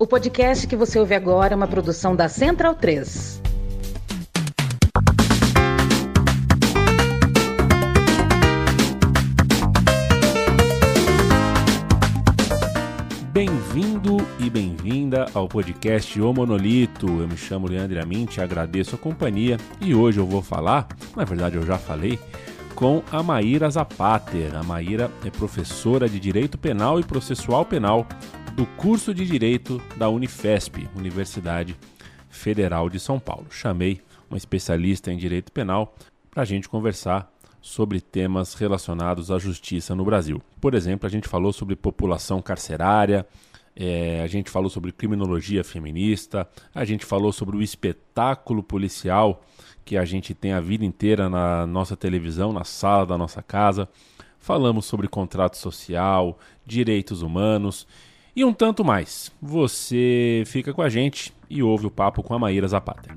O podcast que você ouve agora é uma produção da Central 3. Bem-vindo e bem-vinda ao podcast O Monolito. Eu me chamo Leandro Aminte, agradeço a companhia e hoje eu vou falar, na verdade eu já falei, com a Maíra Zapater. A Maíra é professora de Direito Penal e Processual Penal do curso de Direito da Unifesp, Universidade Federal de São Paulo. Chamei uma especialista em Direito Penal para a gente conversar sobre temas relacionados à justiça no Brasil. Por exemplo, a gente falou sobre população carcerária, é, a gente falou sobre criminologia feminista, a gente falou sobre o espetáculo policial que a gente tem a vida inteira na nossa televisão, na sala da nossa casa. Falamos sobre contrato social, direitos humanos e um tanto mais. Você fica com a gente e ouve o papo com a Maíra Zapata.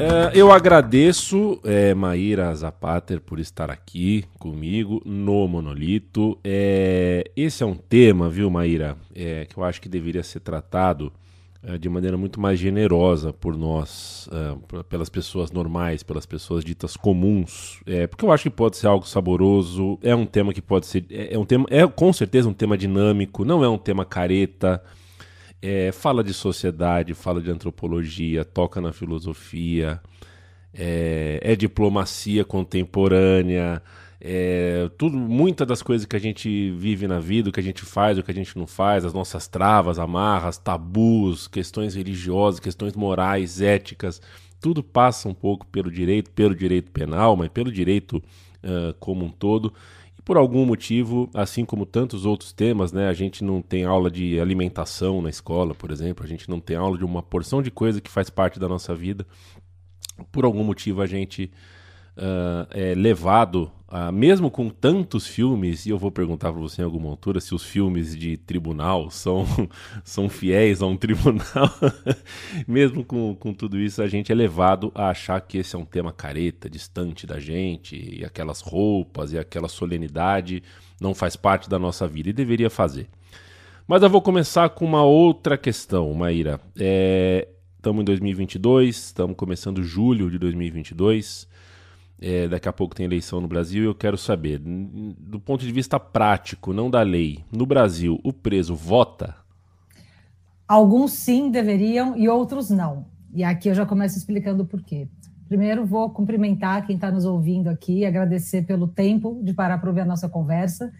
Uh, eu agradeço, é, Maíra Zapater, por estar aqui comigo no Monolito. É, esse é um tema, viu, Maíra, é, que eu acho que deveria ser tratado é, de maneira muito mais generosa por nós, uh, pelas pessoas normais, pelas pessoas ditas comuns, é, porque eu acho que pode ser algo saboroso. É um tema que pode ser, é, é um tema, é com certeza um tema dinâmico, não é um tema careta é, fala de sociedade, fala de antropologia, toca na filosofia, é, é diplomacia contemporânea, é, tudo, muitas das coisas que a gente vive na vida, o que a gente faz, o que a gente não faz, as nossas travas, amarras, tabus, questões religiosas, questões morais, éticas, tudo passa um pouco pelo direito, pelo direito penal, mas pelo direito uh, como um todo por algum motivo, assim como tantos outros temas, né, a gente não tem aula de alimentação na escola, por exemplo, a gente não tem aula de uma porção de coisa que faz parte da nossa vida. Por algum motivo a gente uh, é levado, a, mesmo com tantos filmes, e eu vou perguntar para você em alguma altura se os filmes de tribunal são, são fiéis a um tribunal, mesmo com, com tudo isso, a gente é levado a achar que esse é um tema careta, distante da gente, e aquelas roupas e aquela solenidade não faz parte da nossa vida, e deveria fazer. Mas eu vou começar com uma outra questão, Maíra. Estamos é, em 2022, estamos começando julho de 2022. É, daqui a pouco tem eleição no Brasil e eu quero saber, do ponto de vista prático, não da lei, no Brasil, o preso vota? Alguns sim deveriam e outros não. E aqui eu já começo explicando por quê. Primeiro, vou cumprimentar quem está nos ouvindo aqui, agradecer pelo tempo de parar para ouvir a nossa conversa.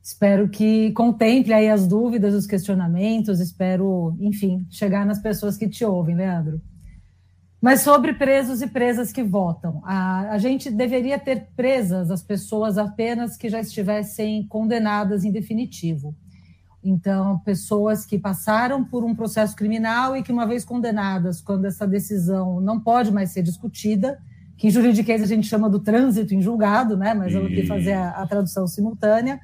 Espero que contemple aí as dúvidas, os questionamentos, espero, enfim, chegar nas pessoas que te ouvem, Leandro. Mas sobre presos e presas que votam, a, a gente deveria ter presas as pessoas apenas que já estivessem condenadas em definitivo. Então, pessoas que passaram por um processo criminal e que, uma vez condenadas, quando essa decisão não pode mais ser discutida, que em juridiquês a gente chama do trânsito em julgado, né? mas eu vou fazer a, a tradução simultânea.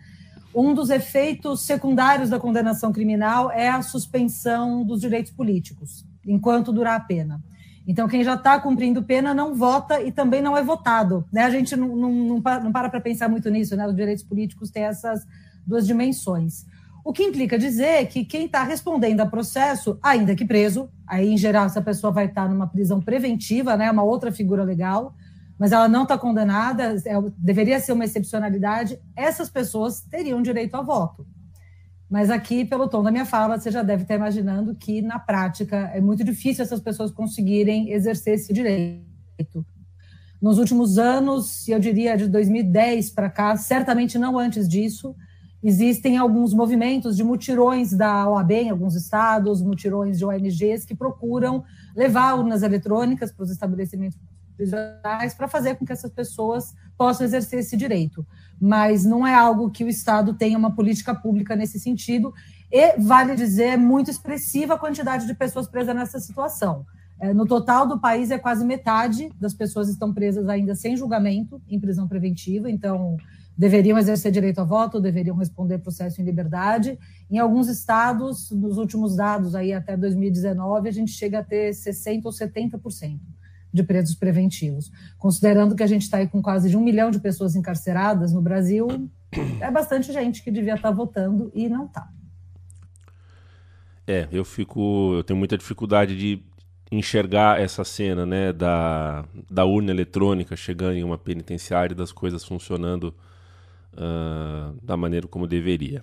Um dos efeitos secundários da condenação criminal é a suspensão dos direitos políticos, enquanto durar a pena. Então, quem já está cumprindo pena não vota e também não é votado. Né? A gente não, não, não para para pensar muito nisso, né? Os direitos políticos têm essas duas dimensões. O que implica dizer que quem está respondendo a processo, ainda que preso, aí em geral essa pessoa vai estar tá numa prisão preventiva, né? Uma outra figura legal, mas ela não está condenada, é, deveria ser uma excepcionalidade, essas pessoas teriam direito a voto. Mas aqui, pelo tom da minha fala, você já deve estar imaginando que, na prática, é muito difícil essas pessoas conseguirem exercer esse direito. Nos últimos anos, eu diria de 2010 para cá, certamente não antes disso, existem alguns movimentos de mutirões da OAB em alguns estados, mutirões de ONGs que procuram levar urnas eletrônicas para os estabelecimentos prisionais para fazer com que essas pessoas possam exercer esse direito. Mas não é algo que o Estado tenha uma política pública nesse sentido. E, vale dizer, é muito expressiva a quantidade de pessoas presas nessa situação. É, no total do país, é quase metade das pessoas estão presas ainda sem julgamento, em prisão preventiva. Então, deveriam exercer direito a voto, deveriam responder processo em liberdade. Em alguns estados, nos últimos dados aí até 2019, a gente chega a ter 60% ou 70% de presos preventivos. Considerando que a gente está aí com quase de um milhão de pessoas encarceradas no Brasil, é bastante gente que devia estar tá votando e não está. É, eu fico. Eu tenho muita dificuldade de enxergar essa cena, né, da, da urna eletrônica chegando em uma penitenciária e das coisas funcionando uh, da maneira como deveria.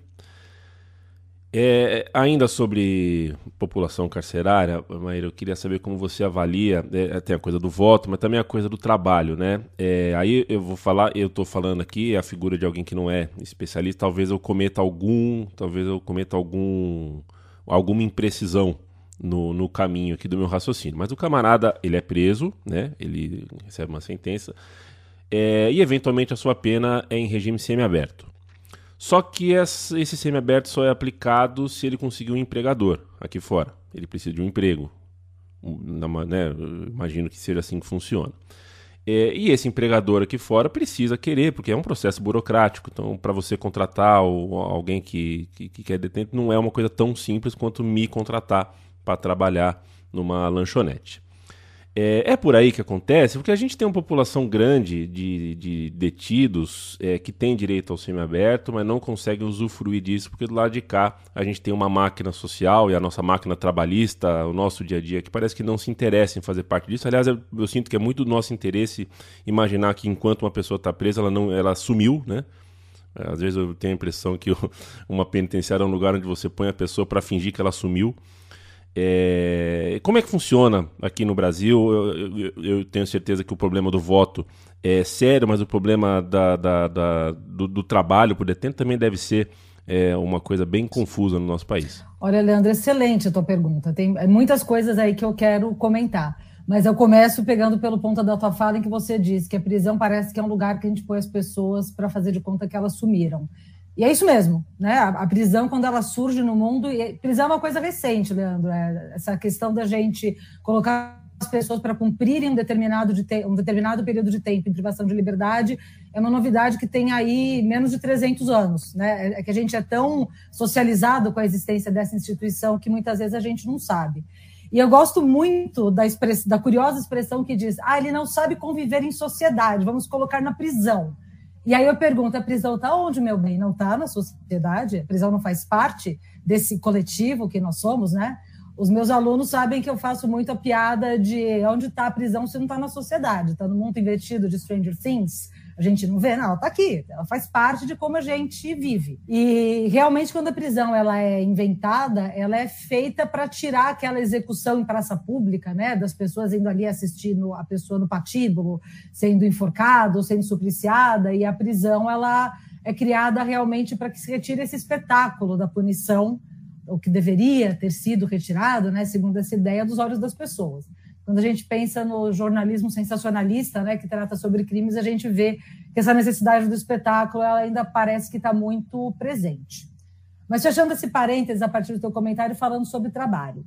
É, ainda sobre população carcerária, Maíra, eu queria saber como você avalia, é, tem a coisa do voto, mas também a coisa do trabalho, né? É, aí eu vou falar, eu estou falando aqui a figura de alguém que não é especialista, talvez eu cometa algum, talvez eu cometa algum, alguma imprecisão no, no caminho aqui do meu raciocínio. Mas o camarada, ele é preso, né? Ele recebe uma sentença é, e eventualmente a sua pena é em regime semiaberto. Só que esse semiaberto só é aplicado se ele conseguir um empregador aqui fora. Ele precisa de um emprego. Né? imagino que seja assim que funciona. É, e esse empregador aqui fora precisa querer, porque é um processo burocrático. Então, para você contratar alguém que, que, que quer detento, não é uma coisa tão simples quanto me contratar para trabalhar numa lanchonete. É, é, por aí que acontece, porque a gente tem uma população grande de, de detidos é, que tem direito ao semiaberto, mas não consegue usufruir disso, porque do lado de cá a gente tem uma máquina social e a nossa máquina trabalhista, o nosso dia a dia, que parece que não se interessa em fazer parte disso. Aliás, eu, eu sinto que é muito do nosso interesse imaginar que enquanto uma pessoa está presa, ela não ela sumiu, né? Às vezes eu tenho a impressão que uma penitenciária é um lugar onde você põe a pessoa para fingir que ela sumiu. É, como é que funciona aqui no Brasil? Eu, eu, eu, tenho certeza que o problema do voto é sério, mas o problema da, da, da do, do, trabalho por detento também deve ser é, uma coisa bem confusa no nosso país. Olha, Leandro, excelente a tua pergunta. Tem muitas coisas aí que eu quero comentar. Mas eu começo pegando pelo ponto da tua fala em que você disse que a prisão parece que é um lugar que a gente põe as pessoas para fazer de conta que elas sumiram. E é isso mesmo, né? A, a, prisão, quando ela surge no mundo, e prisão é uma coisa recente, Leandro, é essa questão da gente colocar as pessoas para cumprirem um determinado, de te, um determinado período de tempo em privação de liberdade é uma novidade que tem aí menos de 300 anos, né? É, é que a gente é tão socializado com a existência dessa instituição que muitas vezes a gente não sabe. E eu gosto muito da, express, da curiosa expressão que diz: ah, ele não sabe conviver em sociedade, vamos colocar na prisão. E aí eu pergunto: a prisão está onde, meu bem? Não está na sociedade? A prisão não faz parte desse coletivo que nós somos, né? Os meus alunos sabem que eu faço muito a piada de onde está a prisão se não está na sociedade, está no mundo invertido de Stranger Things, a gente não vê, não, ela está aqui, ela faz parte de como a gente vive. E realmente, quando a prisão ela é inventada, ela é feita para tirar aquela execução em praça pública, né, das pessoas indo ali assistindo a pessoa no patíbulo, sendo enforcada ou sendo supliciada, e a prisão ela é criada realmente para que se retire esse espetáculo da punição, o que deveria ter sido retirado, né, segundo essa ideia, dos olhos das pessoas. Quando a gente pensa no jornalismo sensacionalista, né, que trata sobre crimes, a gente vê que essa necessidade do espetáculo ela ainda parece que está muito presente. Mas fechando esse parênteses a partir do teu comentário falando sobre trabalho.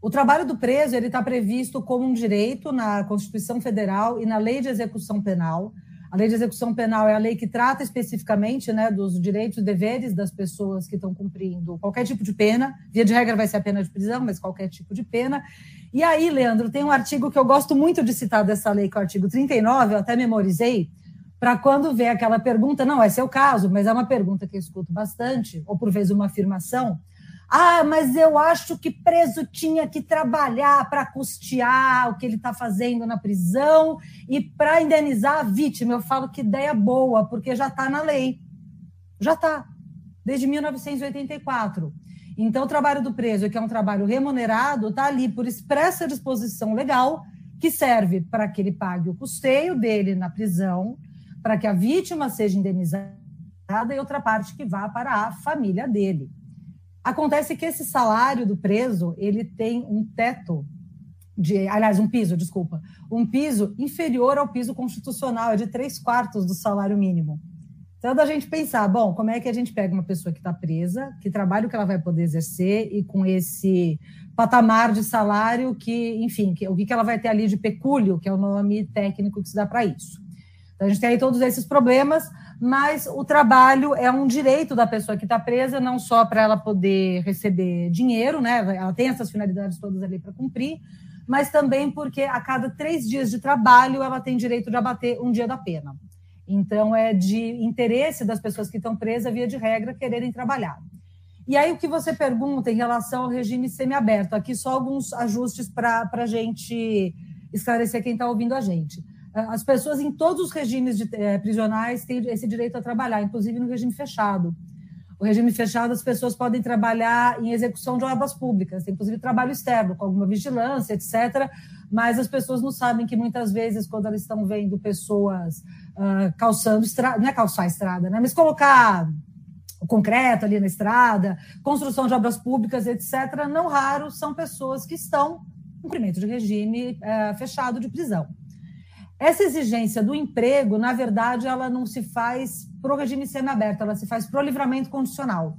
O trabalho do preso ele está previsto como um direito na Constituição Federal e na Lei de Execução Penal. A lei de execução penal é a lei que trata especificamente né, dos direitos e deveres das pessoas que estão cumprindo qualquer tipo de pena. Via de regra vai ser a pena de prisão, mas qualquer tipo de pena. E aí, Leandro, tem um artigo que eu gosto muito de citar dessa lei, que é o artigo 39, eu até memorizei, para quando vê aquela pergunta, não é seu caso, mas é uma pergunta que eu escuto bastante, ou por vezes uma afirmação, ah, mas eu acho que preso tinha que trabalhar para custear o que ele está fazendo na prisão e para indenizar a vítima. Eu falo que ideia boa, porque já está na lei. Já está, desde 1984. Então, o trabalho do preso, que é um trabalho remunerado, está ali por expressa disposição legal, que serve para que ele pague o custeio dele na prisão, para que a vítima seja indenizada e outra parte que vá para a família dele. Acontece que esse salário do preso, ele tem um teto de, aliás, um piso, desculpa, um piso inferior ao piso constitucional, é de três quartos do salário mínimo. Então, da gente pensar, bom, como é que a gente pega uma pessoa que está presa, que trabalho que ela vai poder exercer e com esse patamar de salário que, enfim, que, o que ela vai ter ali de pecúlio, que é o nome técnico que se dá para isso. Então, a gente tem aí todos esses problemas, mas o trabalho é um direito da pessoa que está presa, não só para ela poder receber dinheiro, né? Ela tem essas finalidades todas ali para cumprir, mas também porque a cada três dias de trabalho ela tem direito de abater um dia da pena. Então, é de interesse das pessoas que estão presas, via de regra, quererem trabalhar. E aí, o que você pergunta em relação ao regime semiaberto? Aqui só alguns ajustes para a gente esclarecer quem está ouvindo a gente. Ah, as pessoas em todos os regimes de, eh, prisionais têm esse direito a trabalhar, inclusive no regime fechado. O regime fechado, as pessoas podem trabalhar em execução de obras públicas, inclusive trabalho externo, com alguma vigilância, etc. Mas as pessoas não sabem que muitas vezes, quando elas estão vendo pessoas uh, calçando estrada, não é calçar estrada, né? mas colocar o concreto ali na estrada, construção de obras públicas, etc., não raro são pessoas que estão em cumprimento de regime é, fechado de prisão. Essa exigência do emprego, na verdade, ela não se faz para o regime semiaberto, ela se faz para o livramento condicional.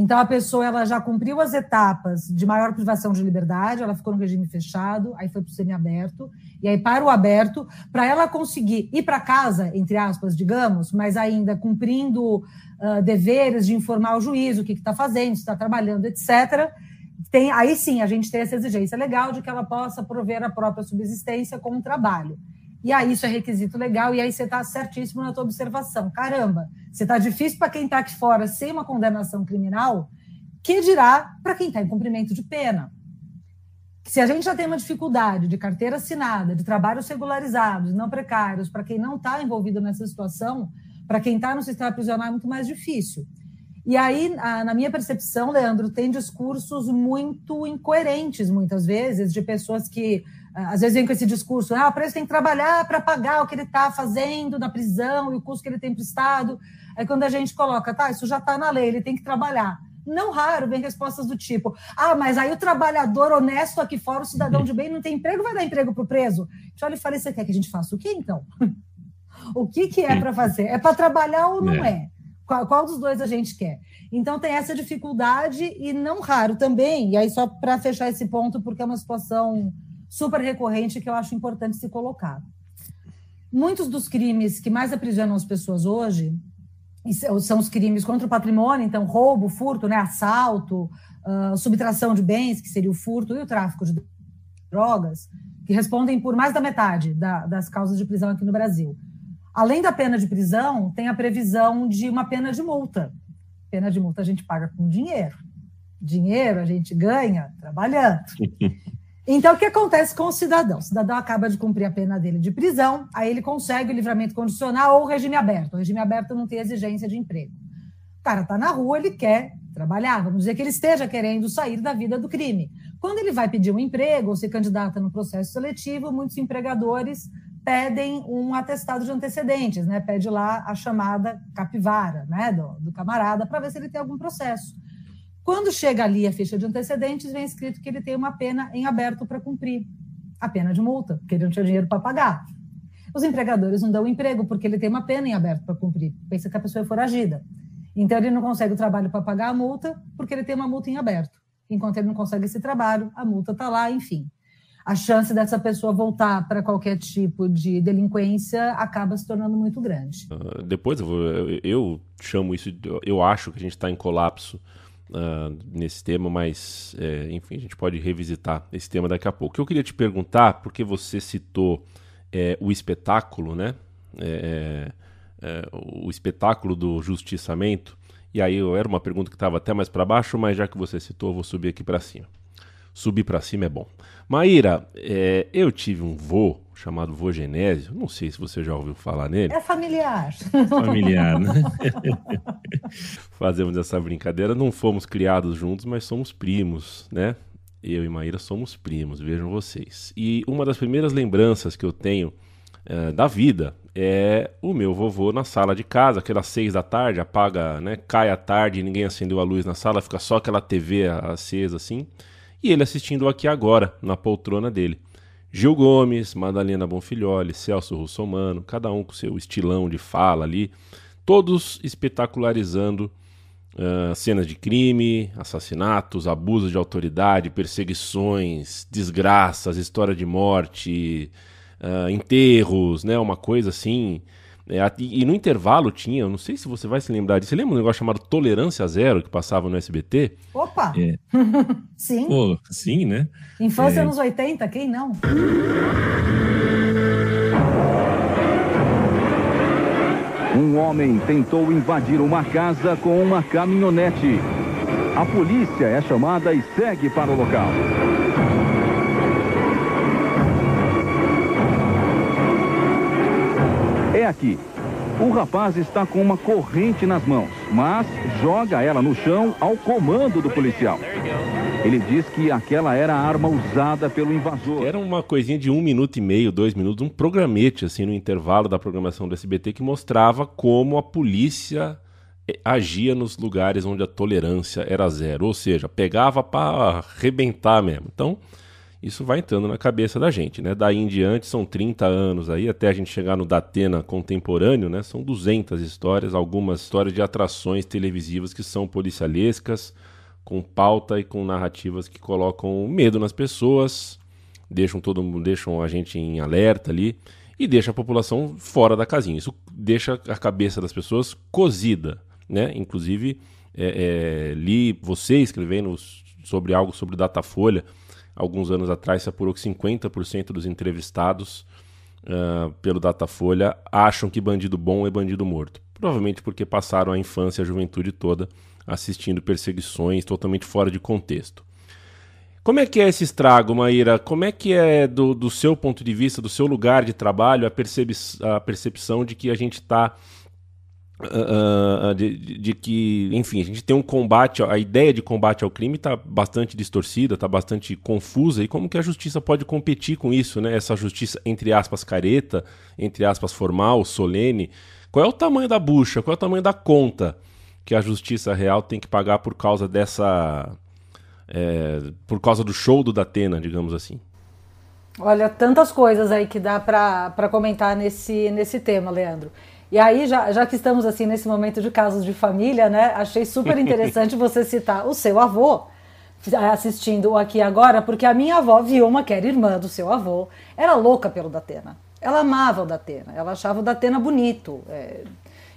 Então, a pessoa ela já cumpriu as etapas de maior privação de liberdade, ela ficou no regime fechado, aí foi para o semiaberto, e aí para o aberto, para ela conseguir ir para casa, entre aspas, digamos, mas ainda cumprindo uh, deveres de informar o juiz o que está fazendo, se está trabalhando, etc., tem, aí sim a gente tem essa exigência legal de que ela possa prover a própria subsistência com o trabalho. E aí isso é requisito legal, e aí você está certíssimo na tua observação. Caramba, você está difícil para quem está aqui fora sem uma condenação criminal, que dirá para quem está em cumprimento de pena. Se a gente já tem uma dificuldade de carteira assinada, de trabalhos regularizados, não precários, para quem não está envolvido nessa situação, para quem está no sistema prisional é muito mais difícil. E aí, na minha percepção, Leandro, tem discursos muito incoerentes, muitas vezes, de pessoas que às vezes vem com esse discurso, ah, o preso tem que trabalhar para pagar o que ele está fazendo na prisão e o custo que ele tem para o Estado. Aí quando a gente coloca, tá, isso já está na lei, ele tem que trabalhar. Não raro vem respostas do tipo, ah, mas aí o trabalhador honesto aqui fora, o cidadão de bem, não tem emprego, vai dar emprego para o preso. Eu olha e falei, você quer que a gente faça o quê, então? o que, que é para fazer? É para trabalhar ou não é? é? Qual, qual dos dois a gente quer? Então tem essa dificuldade e não raro também, e aí só para fechar esse ponto, porque é uma situação super recorrente que eu acho importante se colocar. Muitos dos crimes que mais aprisionam as pessoas hoje são os crimes contra o patrimônio, então roubo, furto, né, assalto, uh, subtração de bens, que seria o furto, e o tráfico de drogas, que respondem por mais da metade da, das causas de prisão aqui no Brasil. Além da pena de prisão, tem a previsão de uma pena de multa. Pena de multa a gente paga com dinheiro. Dinheiro a gente ganha trabalhando. Então, o que acontece com o cidadão? O cidadão acaba de cumprir a pena dele de prisão, aí ele consegue o livramento condicional ou o regime aberto. O regime aberto não tem exigência de emprego. O cara está na rua, ele quer trabalhar, vamos dizer que ele esteja querendo sair da vida do crime. Quando ele vai pedir um emprego ou se candidata no processo seletivo, muitos empregadores pedem um atestado de antecedentes, né? Pede lá a chamada capivara, né, do, do camarada, para ver se ele tem algum processo. Quando chega ali a ficha de antecedentes, vem escrito que ele tem uma pena em aberto para cumprir, a pena de multa, porque ele não tinha dinheiro para pagar. Os empregadores não dão emprego porque ele tem uma pena em aberto para cumprir, pensa que a pessoa é foragida. Então ele não consegue o trabalho para pagar a multa porque ele tem uma multa em aberto. Enquanto ele não consegue esse trabalho, a multa está lá, enfim. A chance dessa pessoa voltar para qualquer tipo de delinquência acaba se tornando muito grande. Uh, depois eu, eu, eu, chamo isso, eu acho que a gente está em colapso uh, nesse tema, mas é, enfim, a gente pode revisitar esse tema daqui a pouco. Eu queria te perguntar, porque você citou é, o espetáculo, né? É, é, é o espetáculo do justiçamento. E aí era uma pergunta que estava até mais para baixo, mas já que você citou, eu vou subir aqui para cima. Subir para cima é bom. Maíra, é, eu tive um vô chamado vô Genésio, não sei se você já ouviu falar nele. É familiar. Familiar, né? Fazemos essa brincadeira. Não fomos criados juntos, mas somos primos, né? Eu e Maíra somos primos, vejam vocês. E uma das primeiras lembranças que eu tenho é, da vida é o meu vovô na sala de casa, aquelas seis da tarde, apaga, né? Cai a tarde, ninguém acendeu a luz na sala, fica só aquela TV acesa assim e ele assistindo aqui agora, na poltrona dele. Gil Gomes, Madalena Bonfilholi, Celso Russomano, cada um com seu estilão de fala ali, todos espetacularizando uh, cenas de crime, assassinatos, abusos de autoridade, perseguições, desgraças, história de morte, uh, enterros, né? Uma coisa assim e, no intervalo tinha, não sei se você vai se lembrar disso. Você lembra um negócio chamado Tolerância Zero que passava no SBT? Opa! É. sim. Pô, sim, né? Infância é. anos 80, quem não? Um homem tentou invadir uma casa com uma caminhonete. A polícia é chamada e segue para o local. É aqui. O rapaz está com uma corrente nas mãos, mas joga ela no chão ao comando do policial. Ele diz que aquela era a arma usada pelo invasor. Era uma coisinha de um minuto e meio, dois minutos, um programete assim no intervalo da programação do SBT que mostrava como a polícia eh, agia nos lugares onde a tolerância era zero, ou seja, pegava para arrebentar mesmo. Então, isso vai entrando na cabeça da gente, né? Daí em diante são 30 anos aí, até a gente chegar no Datena contemporâneo, né? São 200 histórias, algumas histórias de atrações televisivas que são policialescas, com pauta e com narrativas que colocam medo nas pessoas, deixam todo deixam a gente em alerta ali e deixa a população fora da casinha. Isso deixa a cabeça das pessoas cozida, né? Inclusive é, é, li você escrevendo sobre algo sobre Datafolha alguns anos atrás se apurou que 50% dos entrevistados uh, pelo Datafolha acham que bandido bom é bandido morto. Provavelmente porque passaram a infância e a juventude toda assistindo perseguições totalmente fora de contexto. Como é que é esse estrago, Maíra? Como é que é, do, do seu ponto de vista, do seu lugar de trabalho, a, a percepção de que a gente está Uh, de, de, que, enfim, a gente tem um combate, a ideia de combate ao crime está bastante distorcida, está bastante confusa, e como que a justiça pode competir com isso, né? Essa justiça, entre aspas, careta, entre aspas, formal, solene. Qual é o tamanho da bucha, qual é o tamanho da conta que a justiça real tem que pagar por causa dessa. É, por causa do show do Datena, digamos assim? Olha, tantas coisas aí que dá para comentar nesse, nesse tema, Leandro. E aí, já, já que estamos assim nesse momento de casos de família, né? Achei super interessante você citar o seu avô assistindo aqui agora, porque a minha avó, Vilma, que era irmã do seu avô, era louca pelo Datena. Ela amava o Datena, ela achava o Datena bonito. É,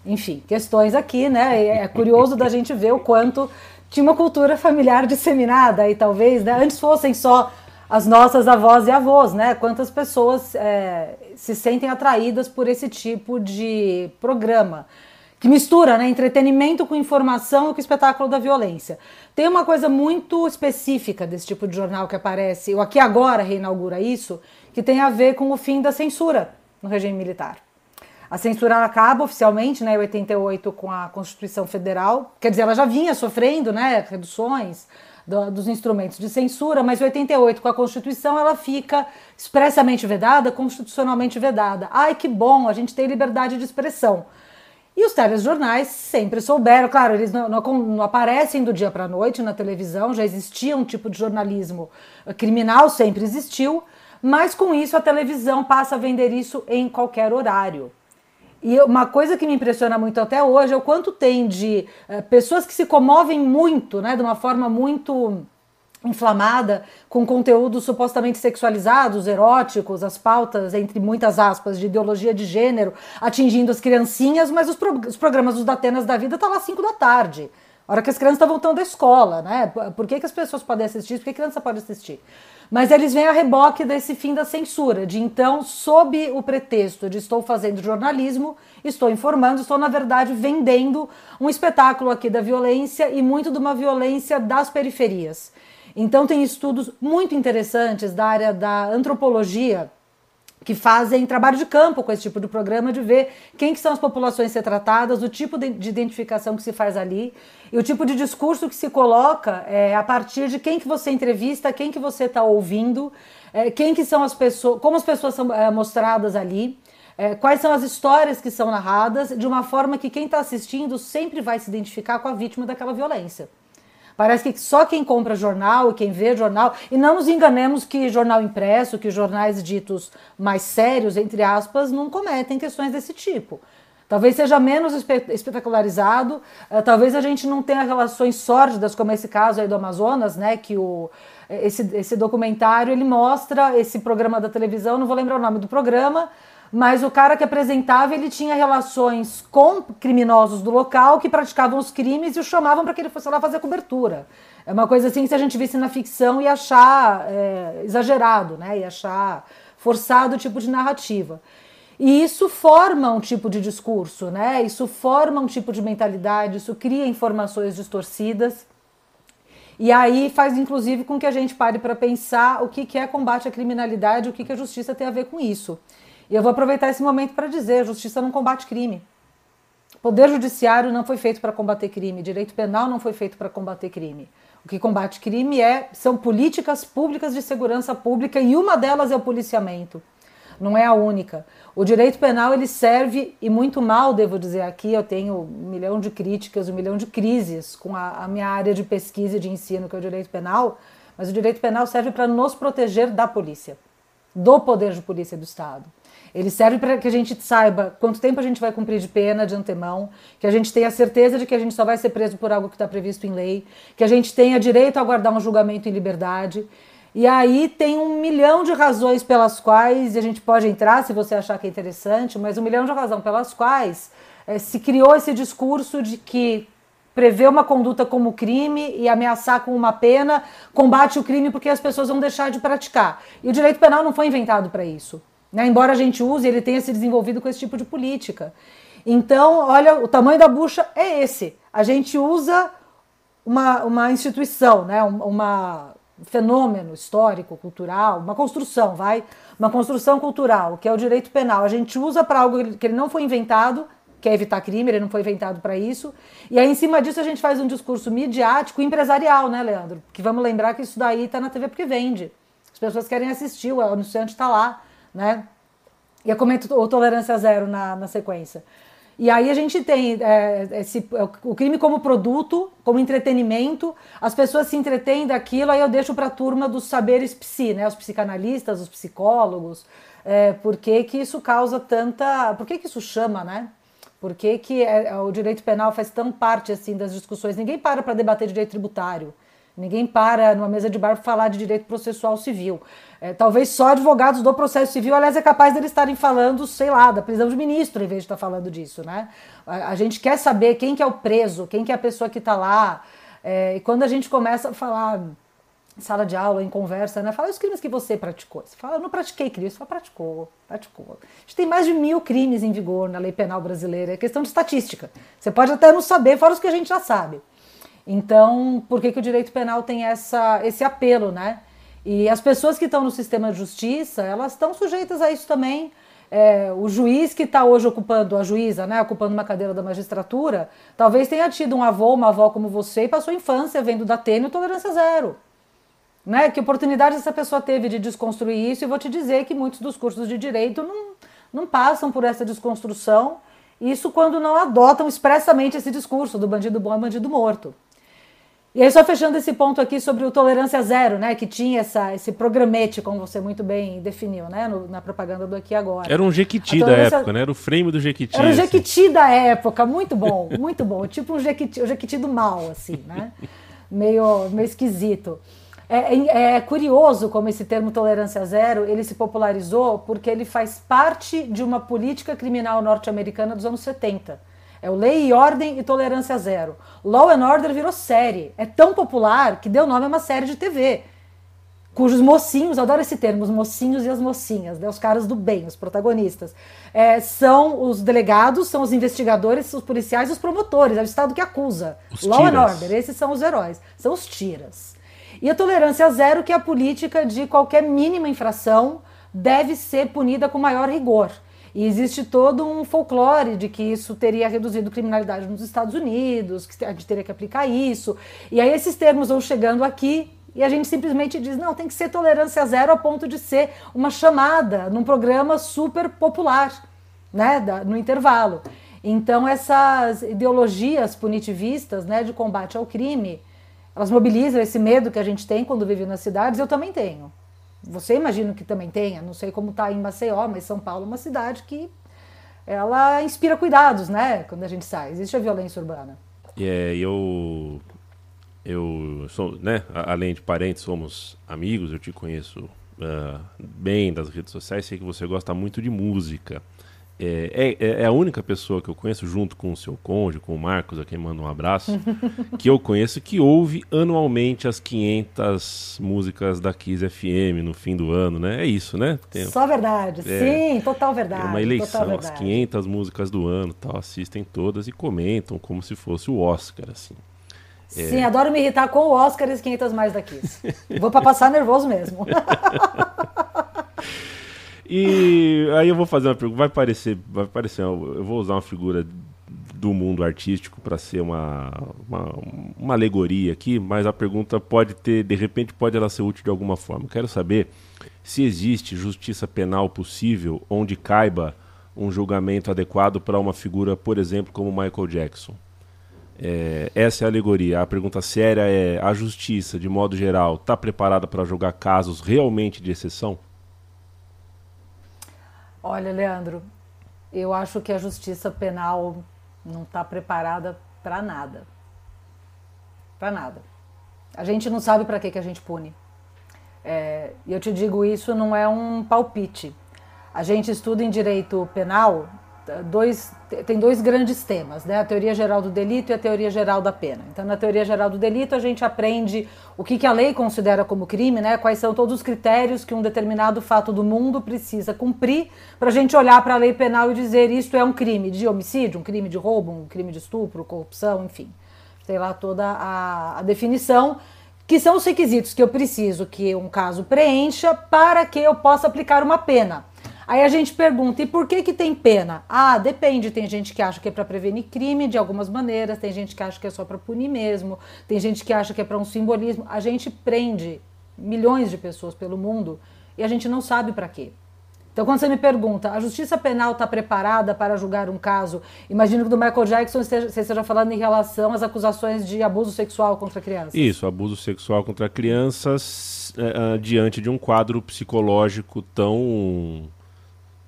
enfim, questões aqui, né? É curioso da gente ver o quanto tinha uma cultura familiar disseminada e talvez, né? Antes fossem só as nossas avós e avós, né? Quantas pessoas é, se sentem atraídas por esse tipo de programa que mistura né, entretenimento com informação e com espetáculo da violência. Tem uma coisa muito específica desse tipo de jornal que aparece, o Aqui Agora reinaugura isso, que tem a ver com o fim da censura no regime militar. A censura acaba oficialmente né, em 88 com a Constituição Federal, quer dizer, ela já vinha sofrendo né, reduções, do, dos instrumentos de censura, mas em 88, com a Constituição, ela fica expressamente vedada, constitucionalmente vedada. Ai, que bom, a gente tem liberdade de expressão. E os telejornais sempre souberam, claro, eles não, não, não aparecem do dia para a noite na televisão, já existia um tipo de jornalismo criminal, sempre existiu, mas com isso a televisão passa a vender isso em qualquer horário. E uma coisa que me impressiona muito até hoje é o quanto tem de é, pessoas que se comovem muito, né, de uma forma muito inflamada, com conteúdos supostamente sexualizados, eróticos, as pautas, entre muitas aspas, de ideologia de gênero, atingindo as criancinhas, mas os, pro, os programas dos Datenas da vida estão tá lá às 5 da tarde. Hora que as crianças estão voltando da escola, né? Por que, que as pessoas podem assistir? Por que a criança pode assistir? Mas eles vêm a reboque desse fim da censura, de então, sob o pretexto de estou fazendo jornalismo, estou informando, estou, na verdade, vendendo um espetáculo aqui da violência e muito de uma violência das periferias. Então, tem estudos muito interessantes da área da antropologia que fazem trabalho de campo com esse tipo de programa, de ver quem que são as populações a ser tratadas, o tipo de, de, identificação que se faz ali e o tipo de discurso que se coloca é, a partir de quem que você entrevista, quem que você está ouvindo, é, quem que são as pessoas, como as pessoas são é, mostradas ali, é, quais são as histórias que são narradas, de uma forma que quem está assistindo sempre vai se identificar com a vítima daquela violência. Parece que só quem compra jornal quem vê jornal, e não nos enganemos que jornal impresso, que jornais ditos mais sérios, entre aspas, não cometem questões desse tipo. Talvez seja menos espetacularizado, uh, talvez a gente não tenha relações sórdidas, como esse caso aí do Amazonas, né? Que o, esse, esse documentário ele mostra esse programa da televisão, não vou lembrar o nome do programa, mas o cara que apresentava ele tinha relações com criminosos do local que praticavam os crimes e o chamavam para que ele fosse lá fazer cobertura. É uma coisa assim que se a gente visse na ficção ia achar é, exagerado, né? Ia achar forçado o tipo de narrativa. E isso forma um tipo de discurso, né? Isso forma um tipo de mentalidade, isso cria informações distorcidas. E aí faz inclusive com que a gente pare para pensar o que é combate à criminalidade, o que a justiça tem a ver com isso. E eu vou aproveitar esse momento para dizer: a justiça não combate crime. Poder judiciário não foi feito para combater crime, direito penal não foi feito para combater crime. O que combate crime é, são políticas públicas de segurança pública e uma delas é o policiamento. Não é a única. O direito penal ele serve e muito mal, devo dizer aqui, eu tenho um milhão de críticas, um milhão de crises com a, a minha área de pesquisa e de ensino, que é o direito penal, mas o direito penal serve para nos proteger da polícia, do poder de polícia do Estado. Ele serve para que a gente saiba quanto tempo a gente vai cumprir de pena de antemão, que a gente tenha certeza de que a gente só vai ser preso por algo que está previsto em lei, que a gente tenha direito a aguardar um julgamento em liberdade. E aí tem um milhão de razões pelas quais, e a gente pode entrar se você achar que é interessante, mas um milhão de razões pelas quais é, se criou esse discurso de que prever uma conduta como crime e ameaçar com uma pena combate o crime porque as pessoas vão deixar de praticar. E o direito penal não foi inventado para isso. Né? Embora a gente use, ele tenha se desenvolvido com esse tipo de política. Então, olha, o tamanho da bucha é esse. A gente usa uma, uma instituição, né? um uma fenômeno histórico, cultural, uma construção, vai? Uma construção cultural, que é o direito penal. A gente usa para algo que ele não foi inventado, que é evitar crime, ele não foi inventado para isso. E aí, em cima disso, a gente faz um discurso midiático empresarial, né, Leandro? Que vamos lembrar que isso daí está na TV porque vende. As pessoas querem assistir, o anunciante está lá né? E eu comento o tolerância zero na, na sequência. E aí a gente tem é, esse, o crime como produto, como entretenimento, as pessoas se entretêm daquilo, aí eu deixo para a turma dos saberes psi, né? Os psicanalistas, os psicólogos, é, por que, que isso causa tanta. Por que, que isso chama, né? Por que, que é, o direito penal faz tão parte assim das discussões? Ninguém para para debater direito tributário. Ninguém para numa mesa de bar para falar de direito processual civil. É, talvez só advogados do processo civil, aliás, é capaz deles estarem falando, sei lá, da prisão de ministro, em vez de estar falando disso, né? A, a gente quer saber quem que é o preso, quem que é a pessoa que está lá. É, e quando a gente começa a falar em sala de aula, em conversa, né? Fala os crimes que você praticou. Você fala, eu não pratiquei crime, você fala, praticou, praticou. A gente tem mais de mil crimes em vigor na lei penal brasileira, é questão de estatística. Você pode até não saber, fora os que a gente já sabe. Então, por que, que o direito penal tem essa, esse apelo, né? E as pessoas que estão no sistema de justiça, elas estão sujeitas a isso também. É, o juiz que está hoje ocupando, a juíza, né, ocupando uma cadeira da magistratura, talvez tenha tido um avô, uma avó como você e passou a infância vendo da tênue tolerância zero. Né? Que oportunidade essa pessoa teve de desconstruir isso? E vou te dizer que muitos dos cursos de direito não, não passam por essa desconstrução. Isso quando não adotam expressamente esse discurso do bandido bom é bandido morto. E aí, só fechando esse ponto aqui sobre o tolerância zero, né? Que tinha essa, esse programete, como você muito bem definiu, né? No, na propaganda do aqui agora. Era um Jequiti tolerância... da época, né? Era o frame do Jequiti. Era o Jequiti assim. da época, muito bom, muito bom. Tipo um Jequiti, o Jequiti do mal, assim, né? meio, meio esquisito. É, é, é, curioso como esse termo tolerância zero ele se popularizou porque ele faz parte de uma política criminal norte-americana dos anos 70 é o Lei e Ordem e Tolerância Zero. Law and Order virou série. É tão popular que deu nome a uma série de TV. Cujos mocinhos, adoro esse termo, os mocinhos e as mocinhas, né, os caras do bem, os protagonistas, é, são os delegados, são os investigadores, os policiais e os promotores, é o Estado que acusa. Os Law tiras. and Order, esses são os heróis, são os tiras. E a tolerância zero, que é a política de qualquer mínima infração deve ser punida com maior rigor. E existe todo um folclore de que isso teria reduzido criminalidade nos Estados Unidos, que a gente teria que aplicar isso. E aí esses termos vão chegando aqui e a gente simplesmente diz: não, tem que ser tolerância zero a ponto de ser uma chamada num programa super popular, né, no intervalo. Então, essas ideologias punitivistas né, de combate ao crime, elas mobilizam esse medo que a gente tem quando vive nas cidades, eu também tenho. Você imagina que também tenha, não sei como está em Maceió, mas São Paulo é uma cidade que ela inspira cuidados, né? Quando a gente sai. Existe a violência urbana. É, eu eu sou, né, além de parentes, somos amigos, eu te conheço uh, bem das redes sociais, sei que você gosta muito de música. É, é, é, a única pessoa que eu conheço, junto com o seu cônjuge, com o Marcos, a quem manda um abraço, que eu conheço que ouve anualmente as 500 músicas da Kiss FM no fim do ano, né? É isso, né? Tem, Só verdade, é, sim, total verdade. É uma eleição, as 500 músicas do ano, tal, assistem todas e comentam como se fosse o Oscar, assim. É. Sim, adoro me irritar com o Oscar e as 500 mais da Kiss. Vou para passar nervoso mesmo. E aí eu vou fazer uma pergunta, vai parecer, vai parecer, eu vou usar uma figura do mundo artístico para ser uma, uma, uma, alegoria aqui, mas a pergunta pode ter, de repente, pode ela ser útil de alguma forma. quero saber se existe justiça penal possível onde caiba um julgamento adequado para uma figura, por exemplo, como Michael Jackson. É, essa é a alegoria. A pergunta séria é: a justiça, de modo geral, está preparada para julgar casos realmente de exceção? Olha, Leandro, eu acho que a justiça penal não está preparada para nada. Para nada. A gente não sabe para que, que a gente pune. É, e eu te digo isso não é um palpite. A gente estuda em direito penal dois, tem dois grandes temas, né? A teoria geral do delito e a teoria geral da pena. Então, na teoria geral do delito, a gente aprende o que, que a lei considera como crime, né? Quais são todos os critérios que um determinado fato do mundo precisa cumprir para a gente olhar para a lei penal e dizer isto é um crime de homicídio, um crime de roubo, um crime de estupro, corrupção, enfim. Tem lá toda a, a definição que são os requisitos que eu preciso que um caso preencha para que eu possa aplicar uma pena. Aí a gente pergunta, e por que que tem pena? Ah, depende, tem gente que acha que é para prevenir crime de algumas maneiras, tem gente que acha que é só para punir mesmo, tem gente que acha que é para um simbolismo. A gente prende milhões de pessoas pelo mundo e a gente não sabe para quê. Então, quando você me pergunta, a justiça penal está preparada para julgar um caso? Imagino que do Michael Jackson você esteja falando em relação às acusações de abuso sexual contra crianças. Isso, abuso sexual contra crianças é, diante de um quadro psicológico tão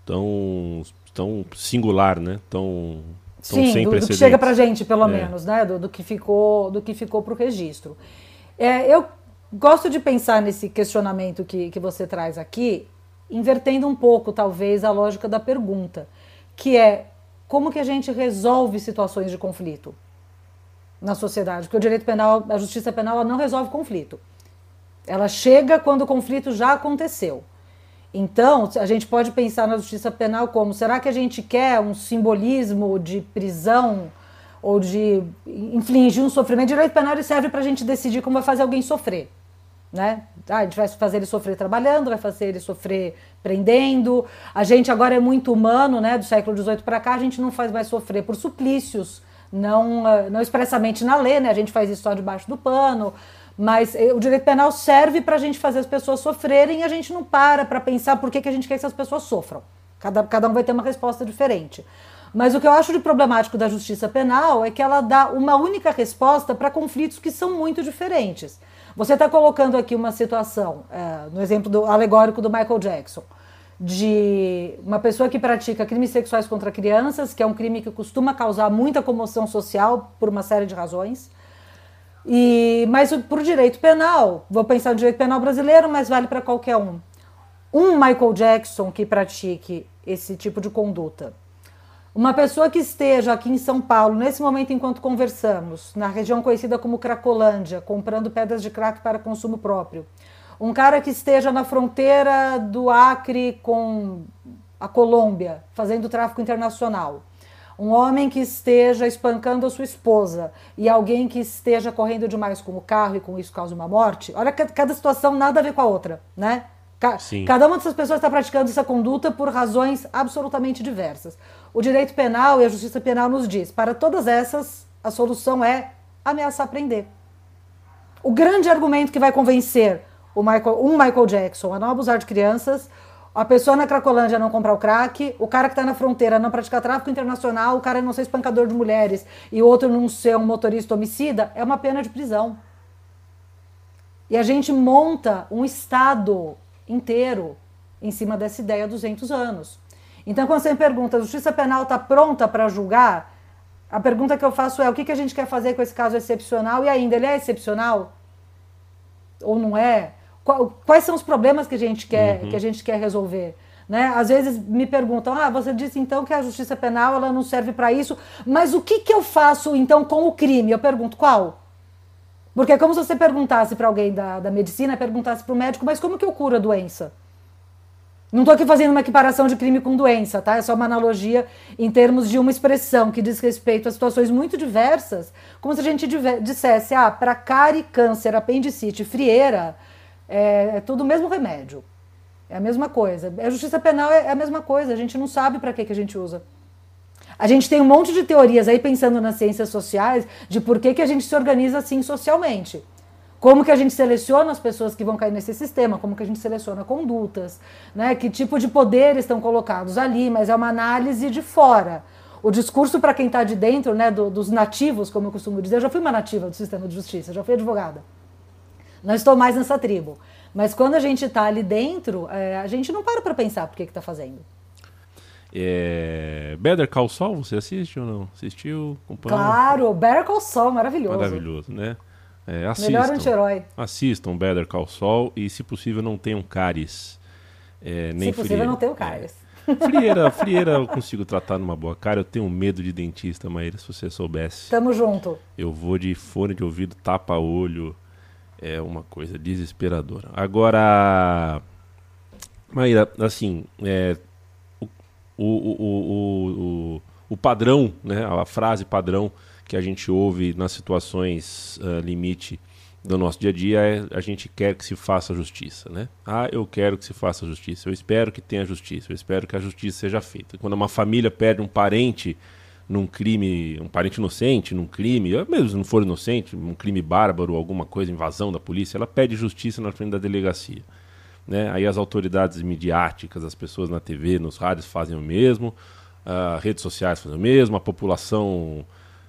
tão, tão singular, né? Tão, tão Sim, sem do, do que chega para gente, pelo é. menos, né? Do, do, que ficou, do que ficou para o registro. É, eu gosto de pensar nesse questionamento que, que você traz aqui, invertendo um pouco, talvez, a lógica da pergunta, que é como que a gente resolve situações de conflito na sociedade? Porque o direito penal, a justiça penal, ela não resolve conflito. Ela chega quando o conflito já aconteceu. Então, a gente pode pensar na justiça penal como: será que a gente quer um simbolismo de prisão ou de infligir um sofrimento? Direito penal serve para a gente decidir como vai fazer alguém sofrer. Né? Ah, a gente vai fazer ele sofrer trabalhando, vai fazer ele sofrer prendendo. A gente agora é muito humano, né? Do século XVIII para cá, a gente não faz mais sofrer por suplícios, não, ah, não expressamente na lei, né? A gente faz isso só debaixo do pano. Mas eh, o direito penal serve para a gente fazer as pessoas sofrerem e a gente não para para pensar por que, que a gente quer que essas pessoas sofram. Cada, cada um vai ter uma resposta diferente. Mas o que eu acho de problemático da justiça penal é que ela dá uma única resposta para conflitos que são muito diferentes. Você está colocando aqui uma situação, é, no exemplo do, alegórico do Michael Jackson, de uma pessoa que pratica crimes sexuais contra crianças, que é um crime que costuma causar muita comoção social por uma série de razões. E, mas o direito penal, vou pensar no direito penal brasileiro, mas vale para qualquer um. Um Michael Jackson que pratique esse tipo de conduta. Uma pessoa que esteja aqui em São Paulo, nesse momento enquanto conversamos, na região conhecida como Cracolândia, comprando pedras de crack para consumo próprio. Um cara que esteja na fronteira do Acre com a Colômbia, fazendo tráfico internacional um homem que esteja espancando a sua esposa e alguém que esteja correndo demais com o carro e com isso causa uma morte, olha cada situação nada a ver com a outra, né? Cada uma dessas pessoas está praticando essa conduta por razões absolutamente diversas. O direito penal e a justiça penal nos diz, para todas essas, a solução é ameaçar prender. O grande argumento que vai convencer o Michael, um Michael Jackson a não abusar de crianças a pessoa na Cracolândia não comprar o crack, o cara que está na fronteira não praticar tráfico internacional, o cara não ser espancador de mulheres e o outro não ser um motorista homicida, é uma pena de prisão. E a gente monta um Estado inteiro em cima dessa ideia há 200 anos. Então, quando você me pergunta, a justiça penal está pronta para julgar? A pergunta que eu faço é: o que, que a gente quer fazer com esse caso excepcional? E ainda, ele é excepcional? Ou não é? Quais são os problemas que a gente quer, uhum. que a gente quer resolver. Né? Às vezes me perguntam: ah, você disse então que a justiça penal ela não serve para isso, mas o que, que eu faço então com o crime? Eu pergunto: qual? Porque é como se você perguntasse para alguém da, da medicina, perguntasse para o médico: mas como que eu curo a doença? Não estou aqui fazendo uma equiparação de crime com doença, tá? É só uma analogia em termos de uma expressão que diz respeito a situações muito diversas, como se a gente dissesse, ah, para cárie, câncer, apendicite, frieira, é, é tudo o mesmo remédio. É a mesma coisa. A justiça penal é, é a mesma coisa, a gente não sabe para que, que a gente usa. A gente tem um monte de teorias aí pensando nas ciências sociais de por que, que a gente se organiza assim socialmente. Como que a gente seleciona as pessoas que vão cair nesse sistema, como que a gente seleciona condutas, né? Que tipo de poderes estão colocados ali, mas é uma análise de fora. O discurso para quem está de dentro, né, do, dos nativos, como eu costumo dizer, eu já fui uma nativa do sistema de justiça, já fui advogada. Não estou mais nessa tribo. Mas quando a gente está ali dentro, é, a gente não para para pensar por que está fazendo. É... Better Call Saul, você assiste ou não? Assistiu? Acompanhou? Claro, Better Call Saul, maravilhoso. Maravilhoso, né? É, assistam, Melhor anti-herói. Assistam Better Call Saul e, se possível, não tenham cáries. É, nem se possível, não tenham cáries. É. Frieira, frieira eu consigo tratar numa boa cara. Eu tenho medo de dentista, Maíra, se você soubesse. Tamo junto. Eu vou de fone de ouvido, tapa-olho. É uma coisa desesperadora. Agora, Maíra, assim, é, o, o, o, o, padrão, né, a frase padrão que a gente ouve nas situações uh, limite do nosso dia a dia é a gente quer que se faça justiça, né? Ah, eu quero que se faça justiça, eu espero que tenha justiça, eu espero que a justiça seja feita. Quando uma família perde um parente num crime, um parente inocente, num crime, mesmo se não for inocente, um crime bárbaro, alguma coisa, invasão da polícia, ela pede justiça na frente da delegacia. Né? Aí as autoridades midiáticas, as pessoas na TV, nos rádios fazem o mesmo, as redes sociais fazem o mesmo, a população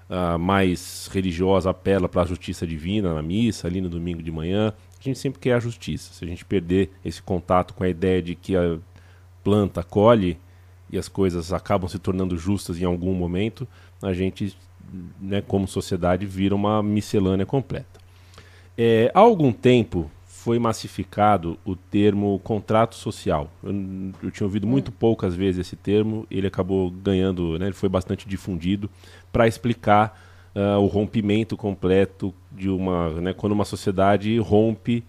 uh, mais religiosa apela para a justiça divina na missa, ali no domingo de manhã. A gente sempre quer a justiça. Se a gente perder esse contato com a ideia de que a planta colhe e as coisas acabam se tornando justas em algum momento, a gente, né, como sociedade, vira uma miscelânea completa. É, há algum tempo foi massificado o termo contrato social. Eu, eu tinha ouvido muito poucas vezes esse termo, ele acabou ganhando, né, ele foi bastante difundido para explicar uh, o rompimento completo de uma. Né, quando uma sociedade rompe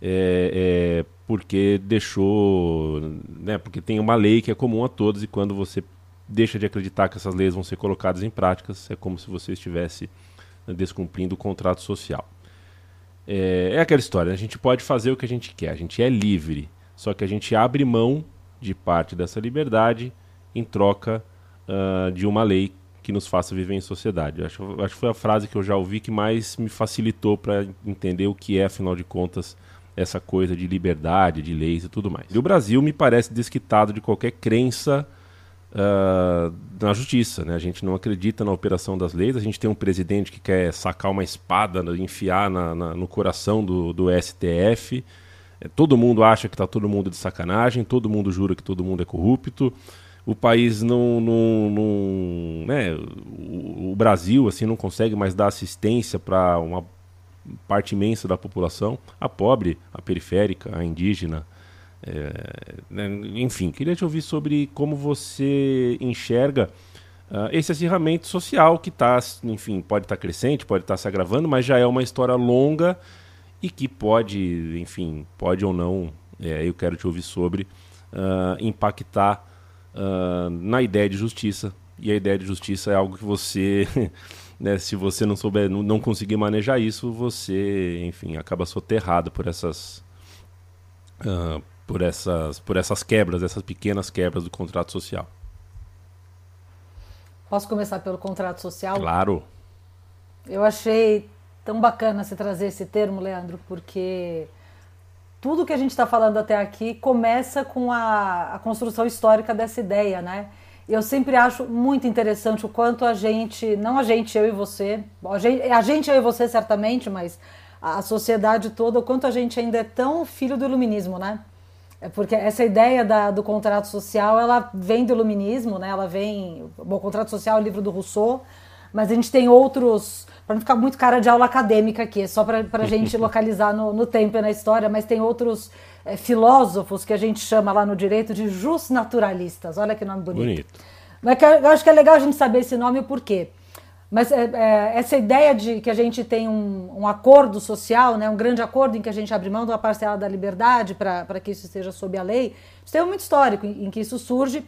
é, é, porque deixou. Né, porque tem uma lei que é comum a todos e quando você deixa de acreditar que essas leis vão ser colocadas em práticas, é como se você estivesse né, descumprindo o contrato social. É, é aquela história, a gente pode fazer o que a gente quer, a gente é livre, só que a gente abre mão de parte dessa liberdade em troca uh, de uma lei que nos faça viver em sociedade. Acho, acho que foi a frase que eu já ouvi que mais me facilitou para entender o que é, afinal de contas, essa coisa de liberdade, de leis e tudo mais. E o Brasil me parece desquitado de qualquer crença uh, na justiça. Né? A gente não acredita na operação das leis. A gente tem um presidente que quer sacar uma espada, enfiar na, na, no coração do, do STF. É, todo mundo acha que está todo mundo de sacanagem, todo mundo jura que todo mundo é corrupto. O país não, não, não né, o, Brasil assim não consegue mais dar assistência para uma parte imensa da população, a pobre, a periférica, a indígena, é, né, enfim, queria te ouvir sobre como você enxerga uh, esse acirramento social que está, enfim, pode estar tá crescente, pode estar tá se agravando, mas já é uma história longa e que pode, enfim, pode ou não, é, eu quero te ouvir sobre, uh, impactar uh, na ideia de justiça. E a ideia de justiça é algo que você, né, se você não souber, não, não conseguir manejar isso, você, enfim, acaba soterrado por essas. Uh, por essas, por essas quebras, essas pequenas quebras do contrato social. Posso começar pelo contrato social? Claro. Eu achei tão bacana você trazer esse termo, Leandro, porque tudo que a gente está falando até aqui começa com a, a, construção histórica dessa ideia, né? Eu sempre acho muito interessante o quanto a gente, não a gente, eu e você, a gente, a gente eu e você certamente, mas a sociedade toda, o quanto a gente ainda é tão filho do iluminismo, né? É porque essa ideia da, do contrato social, ela vem do iluminismo, né? Ela vem... Bom, o contrato social é o livro do Rousseau, mas a gente tem outros, para não ficar muito cara de aula acadêmica aqui, só para a gente localizar no, no tempo e na história, mas tem outros é, filósofos que a gente chama lá no direito de justnaturalistas. Olha que nome bonito. bonito. Mas eu acho que é legal a gente saber esse nome e o porquê. Mas é, é, essa ideia de que a gente tem um, um, acordo social, né, um grande acordo em que a gente abre mão de uma parcela da liberdade para que isso esteja sob a lei, isso tem um muito histórico em, em, que isso surge,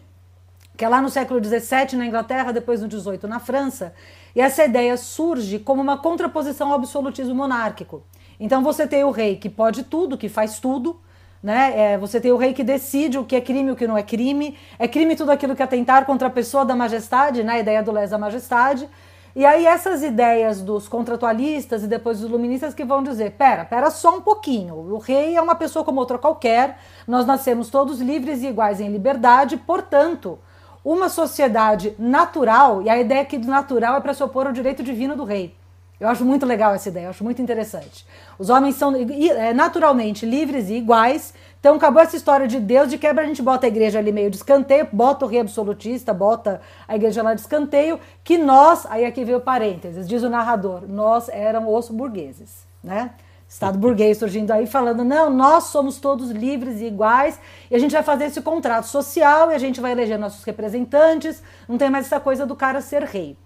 que é lá no século XVII na Inglaterra, depois no XVIII na França, e essa ideia surge como uma contraposição ao absolutismo monárquico. Então você tem o rei que pode tudo, que faz tudo, né? É, você tem o rei que decide o que é crime e o que não é crime. É crime tudo aquilo que atentar contra a pessoa da majestade, né? a ideia do lesa majestade. E aí essas ideias dos contratualistas e depois dos iluministas que vão dizer, pera, pera só um pouquinho, o rei é uma pessoa como outra qualquer, nós nascemos todos livres e iguais em liberdade, portanto, uma sociedade natural, e a ideia aqui do natural é para se opor ao direito divino do rei. Eu acho muito legal essa ideia, eu acho muito interessante. Os homens são é, naturalmente livres e iguais, então acabou essa história de Deus, de quebra a gente bota a igreja ali meio de escanteio, bota o rei absolutista, bota a igreja lá de escanteio, que nós, aí aqui veio parênteses, diz o narrador, nós eram os burgueses, né? Estado burguês surgindo aí falando, não, nós somos todos livres e iguais, e a gente vai fazer esse contrato social e a gente vai eleger nossos representantes, não tem mais essa coisa do cara ser rei.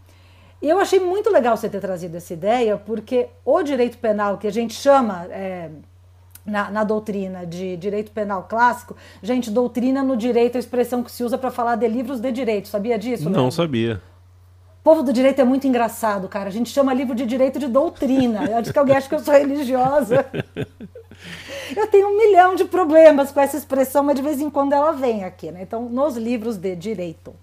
E eu achei muito legal você ter trazido essa ideia, porque o direito penal que a gente chama é, na, na, doutrina de direito penal clássico. Gente, doutrina no direito é a expressão que se usa para falar de livros de direito. Sabia disso? Não mesmo? sabia. O povo do direito é muito engraçado, cara. A gente chama livro de direito de doutrina. Eu acho que alguém acha que eu sou religiosa. Eu tenho um milhão de problemas com essa expressão, mas de vez em quando ela vem aqui, né? Então, nos livros de direito,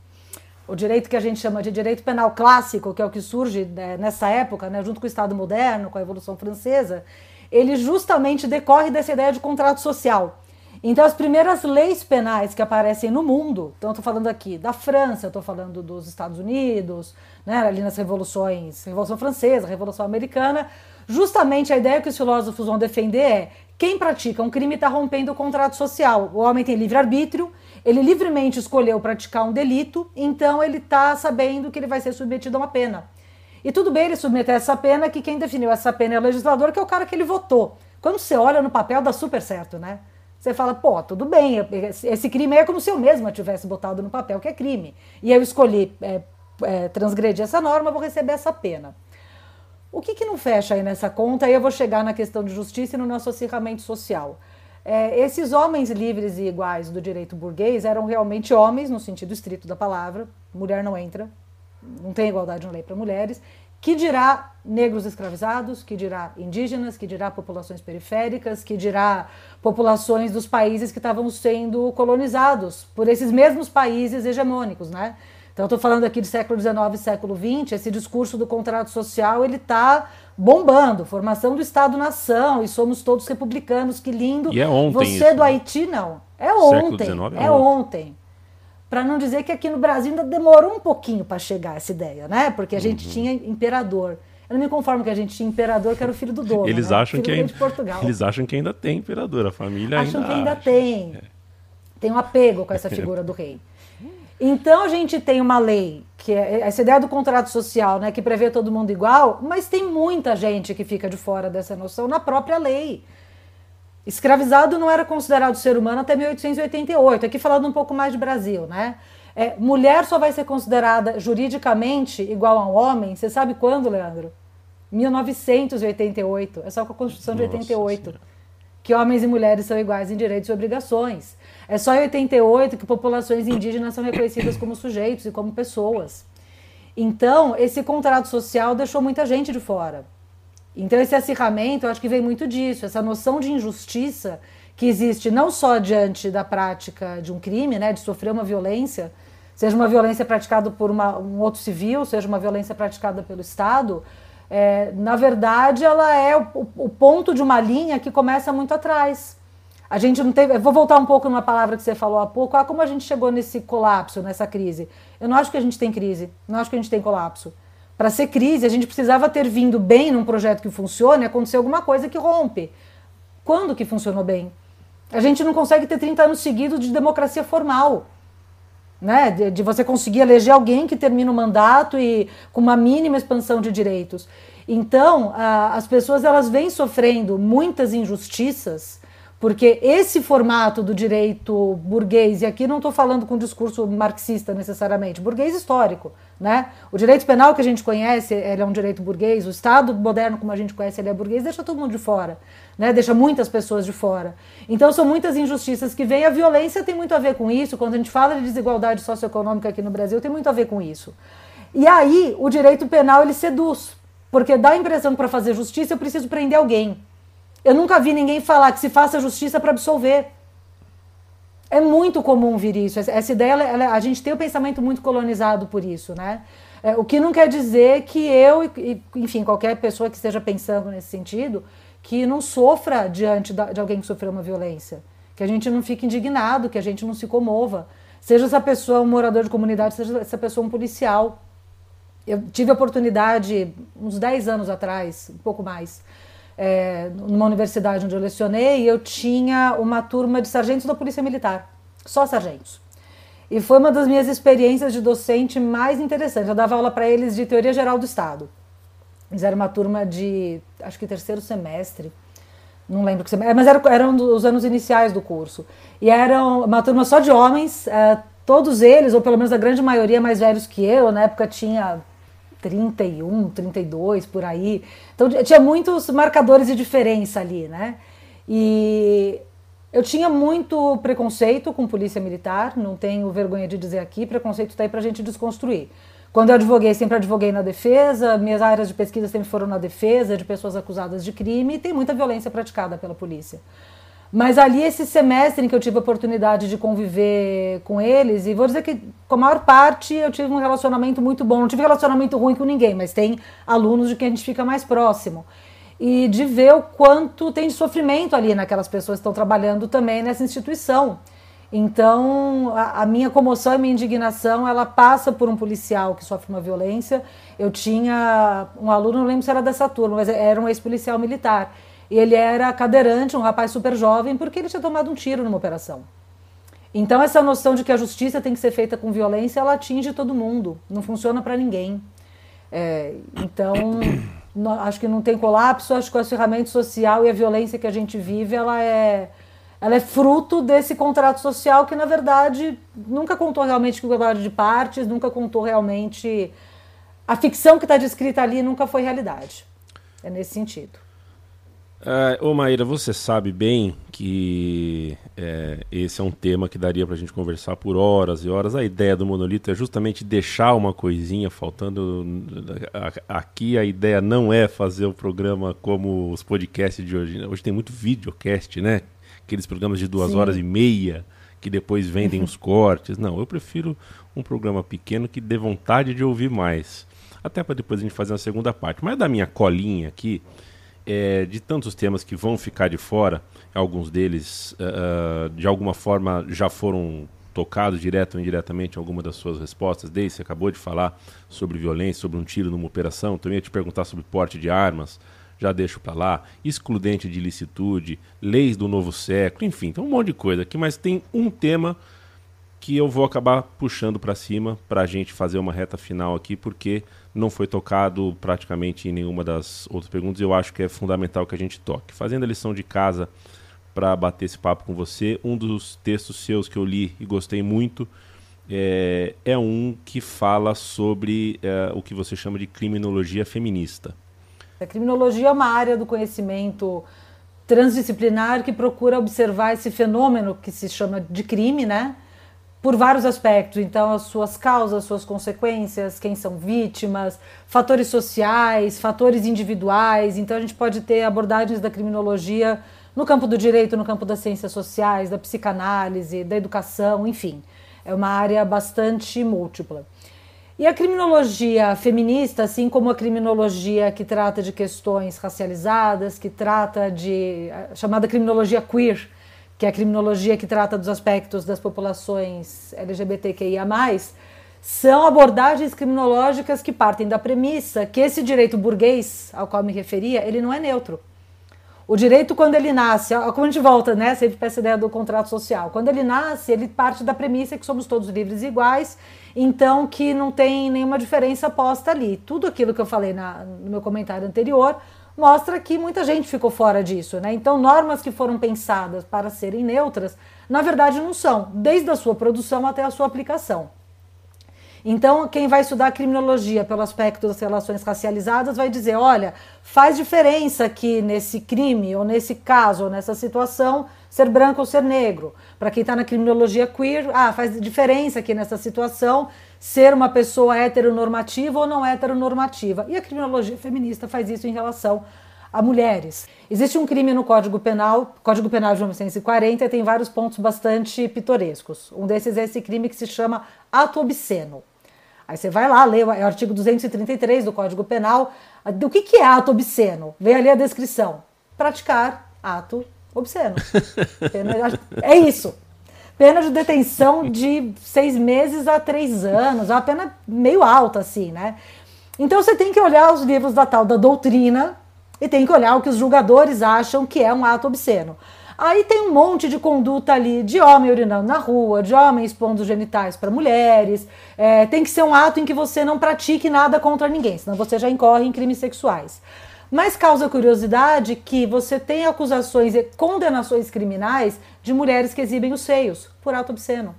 o direito que a gente chama de direito penal clássico, que é o que surge né, nessa época, né, junto com o Estado moderno, com a Revolução Francesa, ele justamente decorre dessa ideia de contrato social. Então, as primeiras leis penais que aparecem no mundo, então estou falando aqui da França, estou falando dos Estados Unidos, né, ali nas revoluções, Revolução Francesa, Revolução Americana, justamente a ideia que os filósofos vão defender é quem pratica um crime está rompendo o contrato social. O homem tem livre-arbítrio, ele livremente escolheu praticar um delito, então ele está sabendo que ele vai ser submetido a uma pena. E tudo bem ele submeter essa pena, que quem definiu essa pena é o legislador, que é o cara que ele votou. Quando você olha no papel, dá super certo, né? Você fala, pô, tudo bem, esse crime é como se eu mesma tivesse botado no papel que é crime. E eu escolhi é, é, transgredir essa norma, vou receber essa pena. O que, que não fecha aí nessa conta? Aí eu vou chegar na questão de justiça e no nosso acirramento social. É, esses homens livres e iguais do direito burguês eram realmente homens, no sentido estrito da palavra, mulher não entra, não tem igualdade na lei para mulheres, que dirá negros escravizados, que dirá indígenas, que dirá populações periféricas, que dirá populações dos países que estavam sendo colonizados por esses mesmos países hegemônicos, né? Então, estou falando aqui de século XIX e século XX, esse discurso do contrato social, ele está bombando, formação do Estado-nação, e somos todos republicanos, que lindo. E é ontem Você isso, do Haiti, não. É ontem, é, é ontem para não dizer que aqui no Brasil ainda demorou um pouquinho para chegar essa ideia, né? Porque a gente uhum. tinha imperador. Eu não me conformo que a gente tinha imperador, que era o filho do dono. Eles né? acham que ainda, eles acham que ainda tem imperador, a família acham ainda que ainda acha. tem. É. Tem um apego com essa figura do rei. Então a gente tem uma lei que é essa ideia do contrato social, né, que prevê todo mundo igual, mas tem muita gente que fica de fora dessa noção na própria lei. Escravizado não era considerado ser humano até 1888. Aqui falando um pouco mais de Brasil, né? É, mulher só vai ser considerada juridicamente igual a um homem, você sabe quando, Leandro? 1988. É só com a Constituição de 88. Senhora. Que homens e mulheres são iguais em direitos e obrigações. É só em 88 que populações indígenas são reconhecidas como sujeitos e como pessoas. Então, esse contrato social deixou muita gente de fora. Então, esse acirramento, eu acho que vem muito disso, essa noção de injustiça que existe não só diante da prática de um crime, né, de sofrer uma violência, seja uma violência praticada por uma, um outro civil, seja uma violência praticada pelo Estado, é, na verdade, ela é o, o, ponto de uma linha que começa muito atrás. A gente não teve. Vou voltar um pouco numa palavra que você falou há pouco. Ah, como a gente chegou nesse colapso, nessa crise. Eu não acho que a gente tem crise, não acho que a gente tem colapso. Para ser crise, a gente precisava ter vindo bem num projeto que funcione acontecer alguma coisa que rompe. Quando que funcionou bem? A gente não consegue ter 30 anos seguidos de democracia formal. né? De, de, você conseguir eleger alguém que termina o mandato e com uma mínima expansão de direitos. Então, a, as pessoas elas vêm sofrendo muitas injustiças porque esse formato do direito burguês, e aqui não estou falando com discurso marxista necessariamente, burguês histórico, né? O direito penal que a gente conhece, ele é um direito burguês, o Estado moderno como a gente conhece, ele é burguês, deixa todo mundo de fora, né? Deixa muitas pessoas de fora. Então são muitas injustiças que vêm, a violência tem muito a ver com isso, quando a gente fala de desigualdade socioeconômica aqui no Brasil, tem muito a ver com isso. E aí, o direito penal ele seduz, porque dá a impressão que para fazer justiça eu preciso prender alguém. Eu nunca vi ninguém falar que se faça justiça para absolver. É muito comum vir isso. Essa ideia, ela, a gente tem o pensamento muito colonizado por isso, né? É, o que não quer dizer que eu, e, enfim, qualquer pessoa que esteja pensando nesse sentido, que não sofra diante da, de alguém que sofreu uma violência. Que a gente não fique indignado, que a gente não se comova. Seja essa pessoa um morador de comunidade, seja essa pessoa um policial. Eu tive a oportunidade, uns 10 anos atrás, um pouco mais, é, numa universidade onde eu lecionei, eu tinha uma turma de sargentos da Polícia Militar, só sargentos. E foi uma das minhas experiências de docente mais interessantes. Eu dava aula para eles de Teoria Geral do Estado. Eles eram uma turma de, acho que terceiro semestre, não lembro que semestre, mas eram, eram os anos iniciais do curso. E eram uma turma só de homens, é, todos eles, ou pelo menos a grande maioria, mais velhos que eu. Na época tinha 31, 32 por aí. Então tinha muitos marcadores de diferença ali, né? E eu tinha muito preconceito com polícia militar, não tenho vergonha de dizer aqui, preconceito está aí para a gente desconstruir. Quando eu advoguei, sempre advoguei na defesa, minhas áreas de pesquisa sempre foram na defesa de pessoas acusadas de crime e tem muita violência praticada pela polícia. Mas ali, esse semestre em que eu tive a oportunidade de conviver com eles, e vou dizer que com a maior parte eu tive um relacionamento muito bom. Não tive relacionamento ruim com ninguém, mas tem alunos de quem a gente fica mais próximo. E de ver o quanto tem de sofrimento ali naquelas pessoas que estão trabalhando também nessa instituição. Então, a, a, minha comoção e minha indignação, ela passa por um policial que sofre uma violência. Eu tinha um aluno, não lembro se era dessa turma, mas era um ex-policial militar. E ele era cadeirante, um rapaz super jovem, porque ele tinha tomado um tiro numa operação. Então essa noção de que a justiça tem que ser feita com violência, ela atinge todo mundo, não funciona para ninguém. É, então acho que não tem colapso, acho que o ferramenta social e a violência que a gente vive, ela é, ela é fruto desse contrato social que na verdade nunca contou realmente com igualdade de partes, nunca contou realmente a ficção que está descrita ali nunca foi realidade. É nesse sentido. Uh, ô Maíra, você sabe bem que é, esse é um tema que daria para a gente conversar por horas e horas. A ideia do monolito é justamente deixar uma coisinha faltando. Aqui a ideia não é fazer o programa como os podcasts de hoje. Hoje tem muito videocast, né? Aqueles programas de duas Sim. horas e meia que depois vendem os cortes. Não, eu prefiro um programa pequeno que dê vontade de ouvir mais. Até para depois a gente fazer uma segunda parte. Mas da minha colinha aqui é, de tantos temas que vão ficar de fora, alguns deles uh, de alguma forma já foram tocados direto ou indiretamente em alguma das suas respostas, desde você acabou de falar sobre violência, sobre um tiro numa operação, também ia te perguntar sobre porte de armas, já deixo para lá, excludente de ilicitude, leis do novo século, enfim, tem um monte de coisa aqui, mas tem um tema que eu vou acabar puxando para cima para a gente fazer uma reta final aqui, porque não foi tocado praticamente em nenhuma das outras perguntas. Eu acho que é fundamental que a gente toque. Fazendo a lição de casa para bater esse papo com você, um dos textos seus que eu li e gostei muito é, é um que fala sobre é, o que você chama de criminologia feminista. A criminologia é uma área do conhecimento transdisciplinar que procura observar esse fenômeno que se chama de crime, né? Por vários aspectos. Então, as suas causas, suas consequências, quem são vítimas, fatores sociais, fatores individuais. Então, a gente pode ter abordagens da criminologia no campo do direito, no campo das ciências sociais, da psicanálise, da educação, enfim. É uma área bastante múltipla. E a criminologia feminista, assim como a criminologia que trata de questões racializadas, que trata de chamada criminologia queer, que é a criminologia que trata dos aspectos das populações LGBTQIA+, são abordagens criminológicas que partem da premissa que esse direito burguês ao qual me referia, ele não é neutro. O direito, quando ele nasce, como a gente volta, né? Sempre para essa ideia do contrato social. Quando ele nasce, ele parte da premissa que somos todos livres e iguais, então que não tem nenhuma diferença posta ali. Tudo aquilo que eu falei na, no meu comentário anterior mostra que muita gente ficou fora disso, né? Então, normas que foram pensadas para serem neutras, na verdade não são, desde a sua produção até a sua aplicação. Então, quem vai estudar criminologia pelo aspecto das relações racializadas vai dizer: olha, faz diferença aqui nesse crime, ou nesse caso, ou nessa situação, ser branco ou ser negro. Para quem está na criminologia queer, ah, faz diferença aqui nessa situação ser uma pessoa heteronormativa ou não heteronormativa. E a criminologia feminista faz isso em relação a mulheres. Existe um crime no Código Penal, Código Penal de 1940, e tem vários pontos bastante pitorescos. Um desses é esse crime que se chama ato obsceno. Aí você vai lá, lê o artigo 233 do Código Penal. Do que, que é ato obsceno? Vem ali a descrição. Praticar ato obsceno. é isso. Pena de detenção de seis meses a três anos. Uma pena meio alta, assim, né? Então você tem que olhar os livros da tal da doutrina e tem que olhar o que os julgadores acham que é um ato obsceno. Aí tem um monte de conduta ali de homem urinando na rua, de homem expondo os genitais para mulheres. É, tem que ser um ato em que você não pratique nada contra ninguém, senão você já incorre em crimes sexuais. Mas causa curiosidade que você tem acusações e condenações criminais de mulheres que exibem os seios por ato obsceno.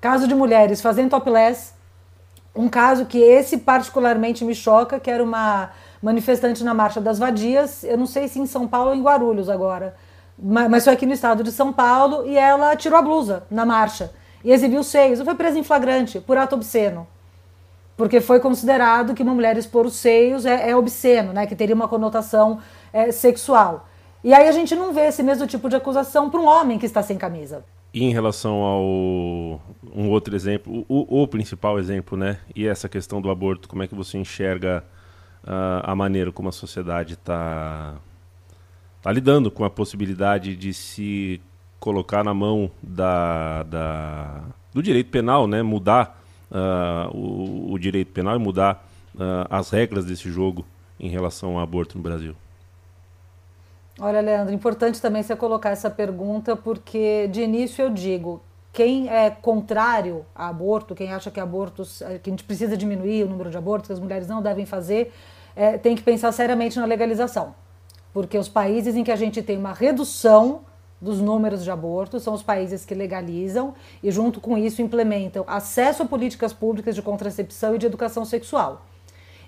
Caso de mulheres fazendo topless, um caso que esse particularmente me choca, que era uma manifestante na Marcha das Vadias, eu não sei se em São Paulo ou em Guarulhos agora, mas foi aqui no estado de São Paulo, e ela tirou a blusa na marcha e exibiu os seios. Foi presa em flagrante por ato obsceno. Porque foi considerado que uma mulher expor os seios é, é obsceno, né? que teria uma conotação é, sexual. E aí a gente não vê esse mesmo tipo de acusação para um homem que está sem camisa. E em relação ao um outro exemplo, o, o, principal exemplo, né? E essa questão do aborto, como é que você enxerga uh, a maneira como a sociedade está está lidando com a possibilidade de se colocar na mão da, da do direito penal, né? mudar uh, o, o, direito penal e mudar uh, as regras desse jogo em relação ao aborto no Brasil? Olha, Leandro, importante também você colocar essa pergunta, porque de início eu digo, quem é contrário a aborto, quem acha que abortos, eh, que a gente precisa diminuir o número de abortos, que as mulheres não devem fazer, é, tem que pensar seriamente na legalização porque os países em que a gente tem uma redução dos números de abortos são os países que legalizam e, junto com isso, implementam acesso a políticas públicas de contracepção e de educação sexual.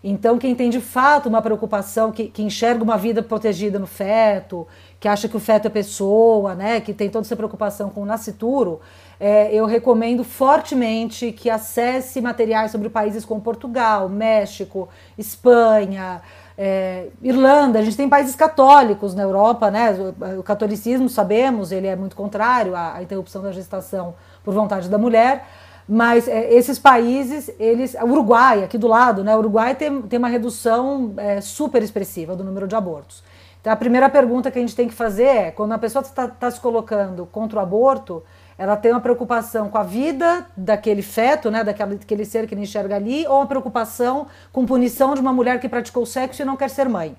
Então, quem tem de fato uma preocupação, que, que, enxerga uma vida protegida no feto, que acha que o feto é pessoa, né, que tem toda essa preocupação com o nascituro, é, eu recomendo fortemente que acesse materiais sobre países como Portugal, México, Espanha, é, Irlanda, a gente tem países católicos na Europa, né? O, o, catolicismo, sabemos, ele é muito contrário à, à, interrupção da gestação por vontade da mulher, mas é, esses países, eles. Uruguai, aqui do lado, né? O Uruguai tem, tem uma redução é, super expressiva do número de abortos. Então a primeira pergunta que a gente tem que fazer é: quando a pessoa está tá se colocando contra o aborto, ela tem uma preocupação com a vida daquele feto, né, daquele, ser que ele enxerga ali, ou uma preocupação com punição de uma mulher que praticou sexo e não quer ser mãe.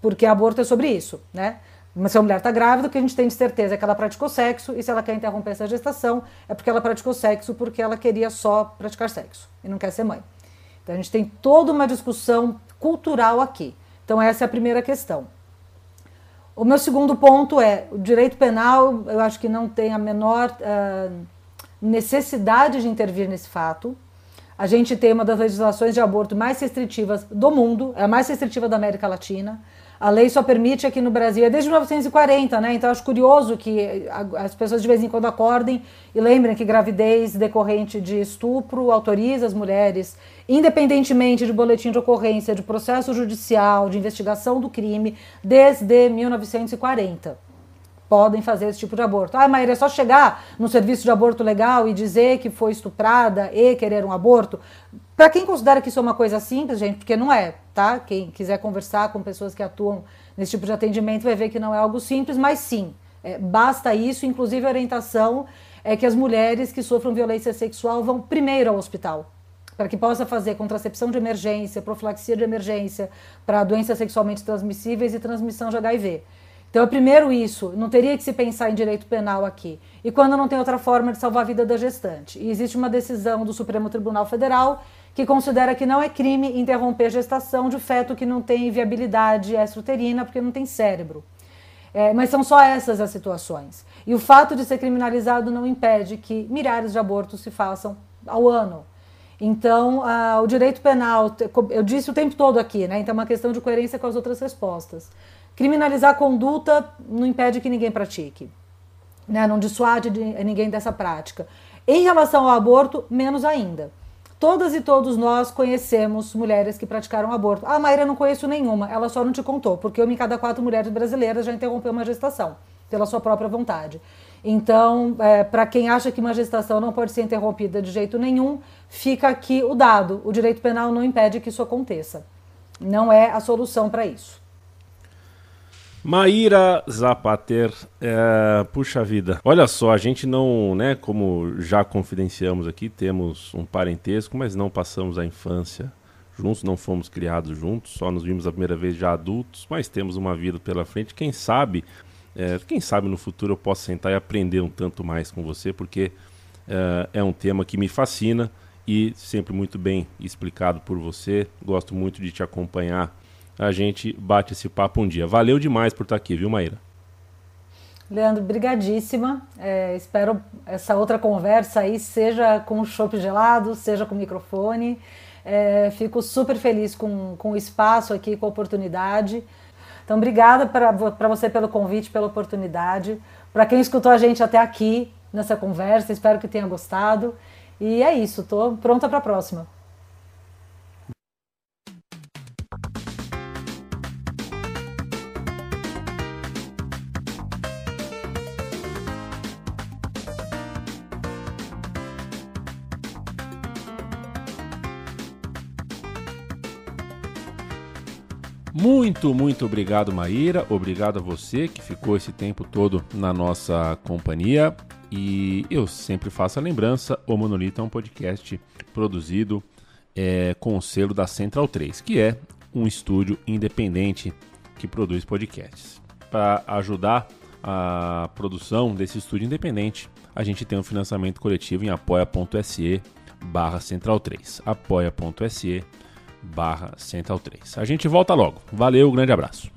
Porque aborto é sobre isso, né? Mas se a mulher está grávida, o que a gente tem de certeza é que ela praticou sexo, e se ela quer interromper essa gestação, é porque ela praticou sexo porque ela queria só praticar sexo e não quer ser mãe. Então a gente tem toda uma discussão cultural aqui. Então essa é a primeira questão. O meu segundo ponto é o direito penal, eu acho que não tem a menor uh, necessidade de intervir nesse fato. A gente tem uma das legislações de aborto mais restritivas do mundo, é a mais restritiva da América Latina. A lei só permite aqui no Brasil, é desde 1940, né? Então acho curioso que as pessoas de vez em quando acordem e lembrem que gravidez decorrente de estupro autoriza as mulheres, independentemente de boletim de ocorrência, de processo judicial, de investigação do crime, desde 1940 podem fazer esse tipo de aborto. Ah, Maíra, é só chegar no serviço de aborto legal e dizer que foi estuprada e querer um aborto? Para quem considera que isso é uma coisa simples, gente, porque não é, tá? Quem quiser conversar com pessoas que atuam nesse tipo de atendimento vai ver que não é algo simples, mas sim, é, basta isso. Inclusive, a orientação é que as mulheres que sofram violência sexual vão primeiro ao hospital para que possa fazer contracepção de emergência, profilaxia de emergência para doenças sexualmente transmissíveis e transmissão de HIV. Então, é primeiro isso, não teria que se pensar em direito penal aqui. E quando não tem outra forma de salvar a vida da gestante. E existe uma decisão do Supremo Tribunal Federal que considera que não é crime interromper gestação de feto que não tem viabilidade extrauterina porque não tem cérebro. É, mas são só essas as situações. E o fato de ser criminalizado não impede que milhares de abortos se façam ao ano. Então, o direito penal, eu disse o tempo todo aqui, né? Então, é uma questão de coerência com as outras respostas. Criminalizar a conduta não impede que ninguém pratique, né? não dissuade de ninguém dessa prática. Em relação ao aborto, menos ainda. Todas e todos nós conhecemos mulheres que praticaram aborto. Ah, Maíra, não conheço nenhuma. Ela só não te contou, porque uma em cada quatro mulheres brasileiras já interrompeu uma gestação, pela sua própria vontade. Então, é, para quem acha que uma gestação não pode ser interrompida de jeito nenhum, fica aqui o dado. O direito penal não impede que isso aconteça. Não é a solução para isso. Maíra Zapater, é, puxa vida. Olha só, a gente não, né, como já confidenciamos aqui, temos um parentesco, mas não passamos a infância juntos, não fomos criados juntos, só nos vimos a primeira vez já adultos, mas temos uma vida pela frente. Quem sabe, é, quem sabe no futuro eu posso sentar e aprender um tanto mais com você, porque é, é um tema que me fascina e sempre muito bem explicado por você. Gosto muito de te acompanhar a gente bate esse papo um dia. Valeu demais por estar aqui, viu, Maíra? Leandro, brigadíssima. É, espero essa outra conversa aí, seja com o chopp gelado, seja com o microfone. É, fico super feliz com, com o espaço aqui, com a oportunidade. Então, obrigada para você pelo convite, pela oportunidade. Para quem escutou a gente até aqui nessa conversa, espero que tenha gostado. E é isso, estou pronta para a próxima. Muito, muito obrigado, Maíra. Obrigado a você que ficou esse tempo todo na nossa companhia. E eu sempre faço a lembrança: o Monolito é um podcast produzido é, com o selo da Central 3, que é um estúdio independente que produz podcasts. Para ajudar a produção desse estúdio independente, a gente tem um financiamento coletivo em apoia.se barra central 3 apoia.se barra Central 3. A gente volta logo. Valeu, grande abraço.